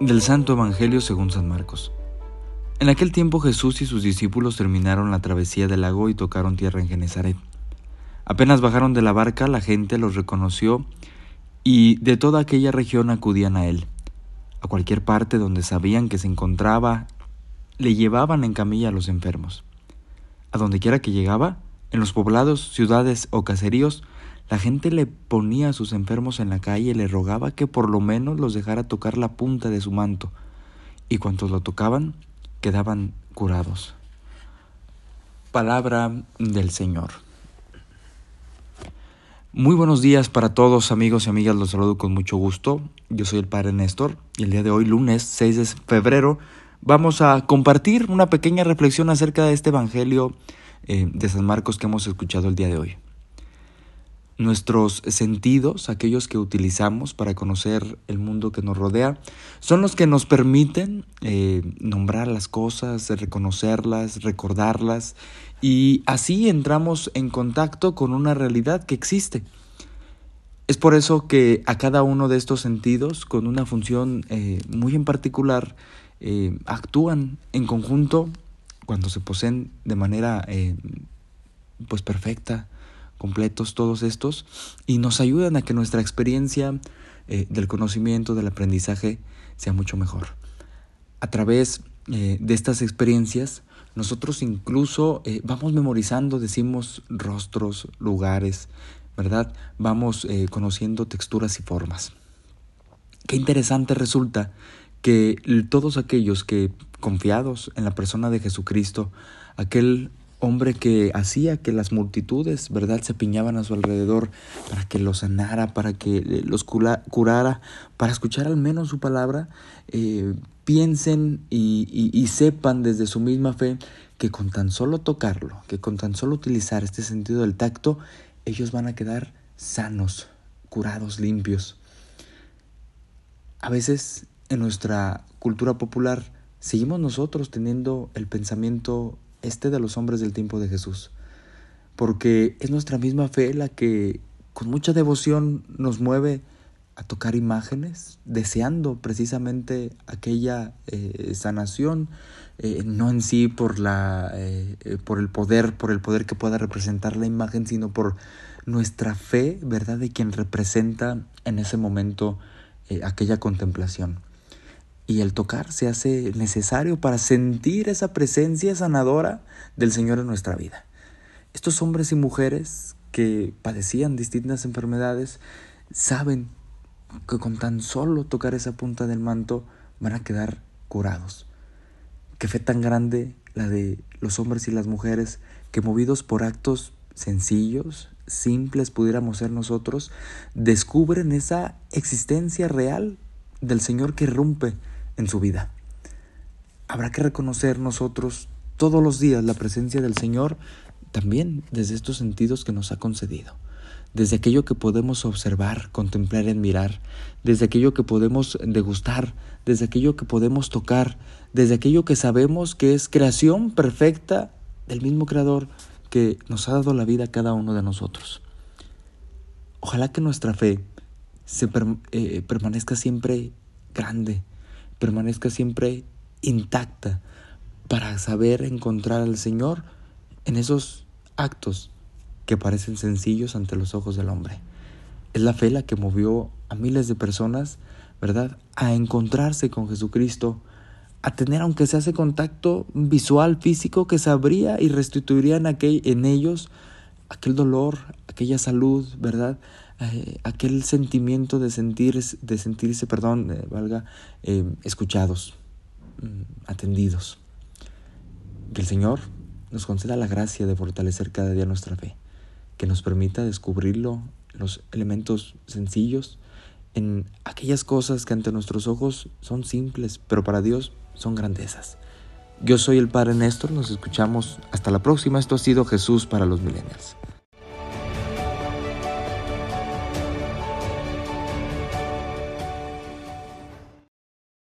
Del Santo Evangelio según San Marcos. En aquel tiempo Jesús y sus discípulos terminaron la travesía del lago y tocaron tierra en Genezaret. Apenas bajaron de la barca, la gente los reconoció y de toda aquella región acudían a él. A cualquier parte donde sabían que se encontraba, le llevaban en camilla a los enfermos. A donde quiera que llegaba, en los poblados, ciudades o caseríos, la gente le ponía a sus enfermos en la calle y le rogaba que por lo menos los dejara tocar la punta de su manto, y cuantos lo tocaban quedaban curados. Palabra del Señor. Muy buenos días para todos amigos y amigas, los saludo con mucho gusto. Yo soy el Padre Néstor y el día de hoy, lunes 6 de febrero, vamos a compartir una pequeña reflexión acerca de este Evangelio eh, de San Marcos que hemos escuchado el día de hoy. Nuestros sentidos, aquellos que utilizamos para conocer el mundo que nos rodea, son los que nos permiten eh, nombrar las cosas, reconocerlas, recordarlas y así entramos en contacto con una realidad que existe. Es por eso que a cada uno de estos sentidos, con una función eh, muy en particular, eh, actúan en conjunto cuando se poseen de manera pues perfecta, completos todos estos y nos ayudan a que nuestra experiencia eh, del conocimiento, del aprendizaje sea mucho mejor. A través eh, de estas experiencias, nosotros incluso eh, vamos memorizando, decimos rostros, lugares, ¿verdad? Vamos conociendo texturas y formas. Qué interesante resulta que todos aquellos que confiados en la persona de Jesucristo, aquel hombre que hacía que las multitudes, ¿verdad?, se piñaban a su alrededor para que los sanara, para que eh, los curara, para escuchar al menos su palabra, eh, piensen y, sepan desde su misma fe que con tan solo tocarlo, que con tan solo utilizar este sentido del tacto, ellos van a quedar sanos, curados, limpios. A veces en nuestra cultura popular seguimos nosotros teniendo el pensamiento este de los hombres del tiempo de Jesús, porque es nuestra misma fe la que con mucha devoción nos mueve a tocar imágenes, deseando precisamente aquella eh, sanación, eh, no en sí por, la, eh, por el poder, por el poder que pueda representar la imagen, sino por nuestra fe, ¿verdad?, de quien representa en ese momento aquella contemplación y el tocar se hace necesario para sentir esa presencia sanadora del Señor en nuestra vida. Estos hombres y mujeres que padecían distintas enfermedades saben que con tan solo tocar esa punta del manto van a quedar curados. Qué fe tan grande la de los hombres y las mujeres que movidos por actos sencillos, simples pudiéramos ser nosotros, descubren esa existencia real del Señor que rompe en su vida. Habrá que reconocer nosotros todos los días la presencia del Señor también desde estos sentidos que nos ha concedido, desde aquello que podemos observar, contemplar y admirar, desde aquello que podemos degustar, desde aquello que podemos tocar, desde aquello que sabemos que es creación perfecta del mismo Creador que nos ha dado la vida a cada uno de nosotros. Ojalá que nuestra fe se eh, permanezca siempre grande, permanezca siempre intacta para saber encontrar al Señor en esos actos que parecen sencillos ante los ojos del hombre. Es la fe la que movió a miles de personas, ¿verdad?, a encontrarse con Jesucristo, a tener, aunque se hace contacto visual, físico, que sabría y restituiría en, aquel, en ellos aquel dolor, aquella salud, ¿verdad? Eh, aquel sentimiento de, sentir, de sentirse, perdón, eh, valga, eh, escuchados, mm, atendidos. Que el Señor nos conceda la gracia de fortalecer cada día nuestra fe, que nos permita descubrirlo los elementos sencillos, en aquellas cosas que ante nuestros ojos son simples, pero para Dios son grandezas. Yo soy el Padre Néstor, nos escuchamos hasta la próxima. Esto ha sido Jesús para los millennials.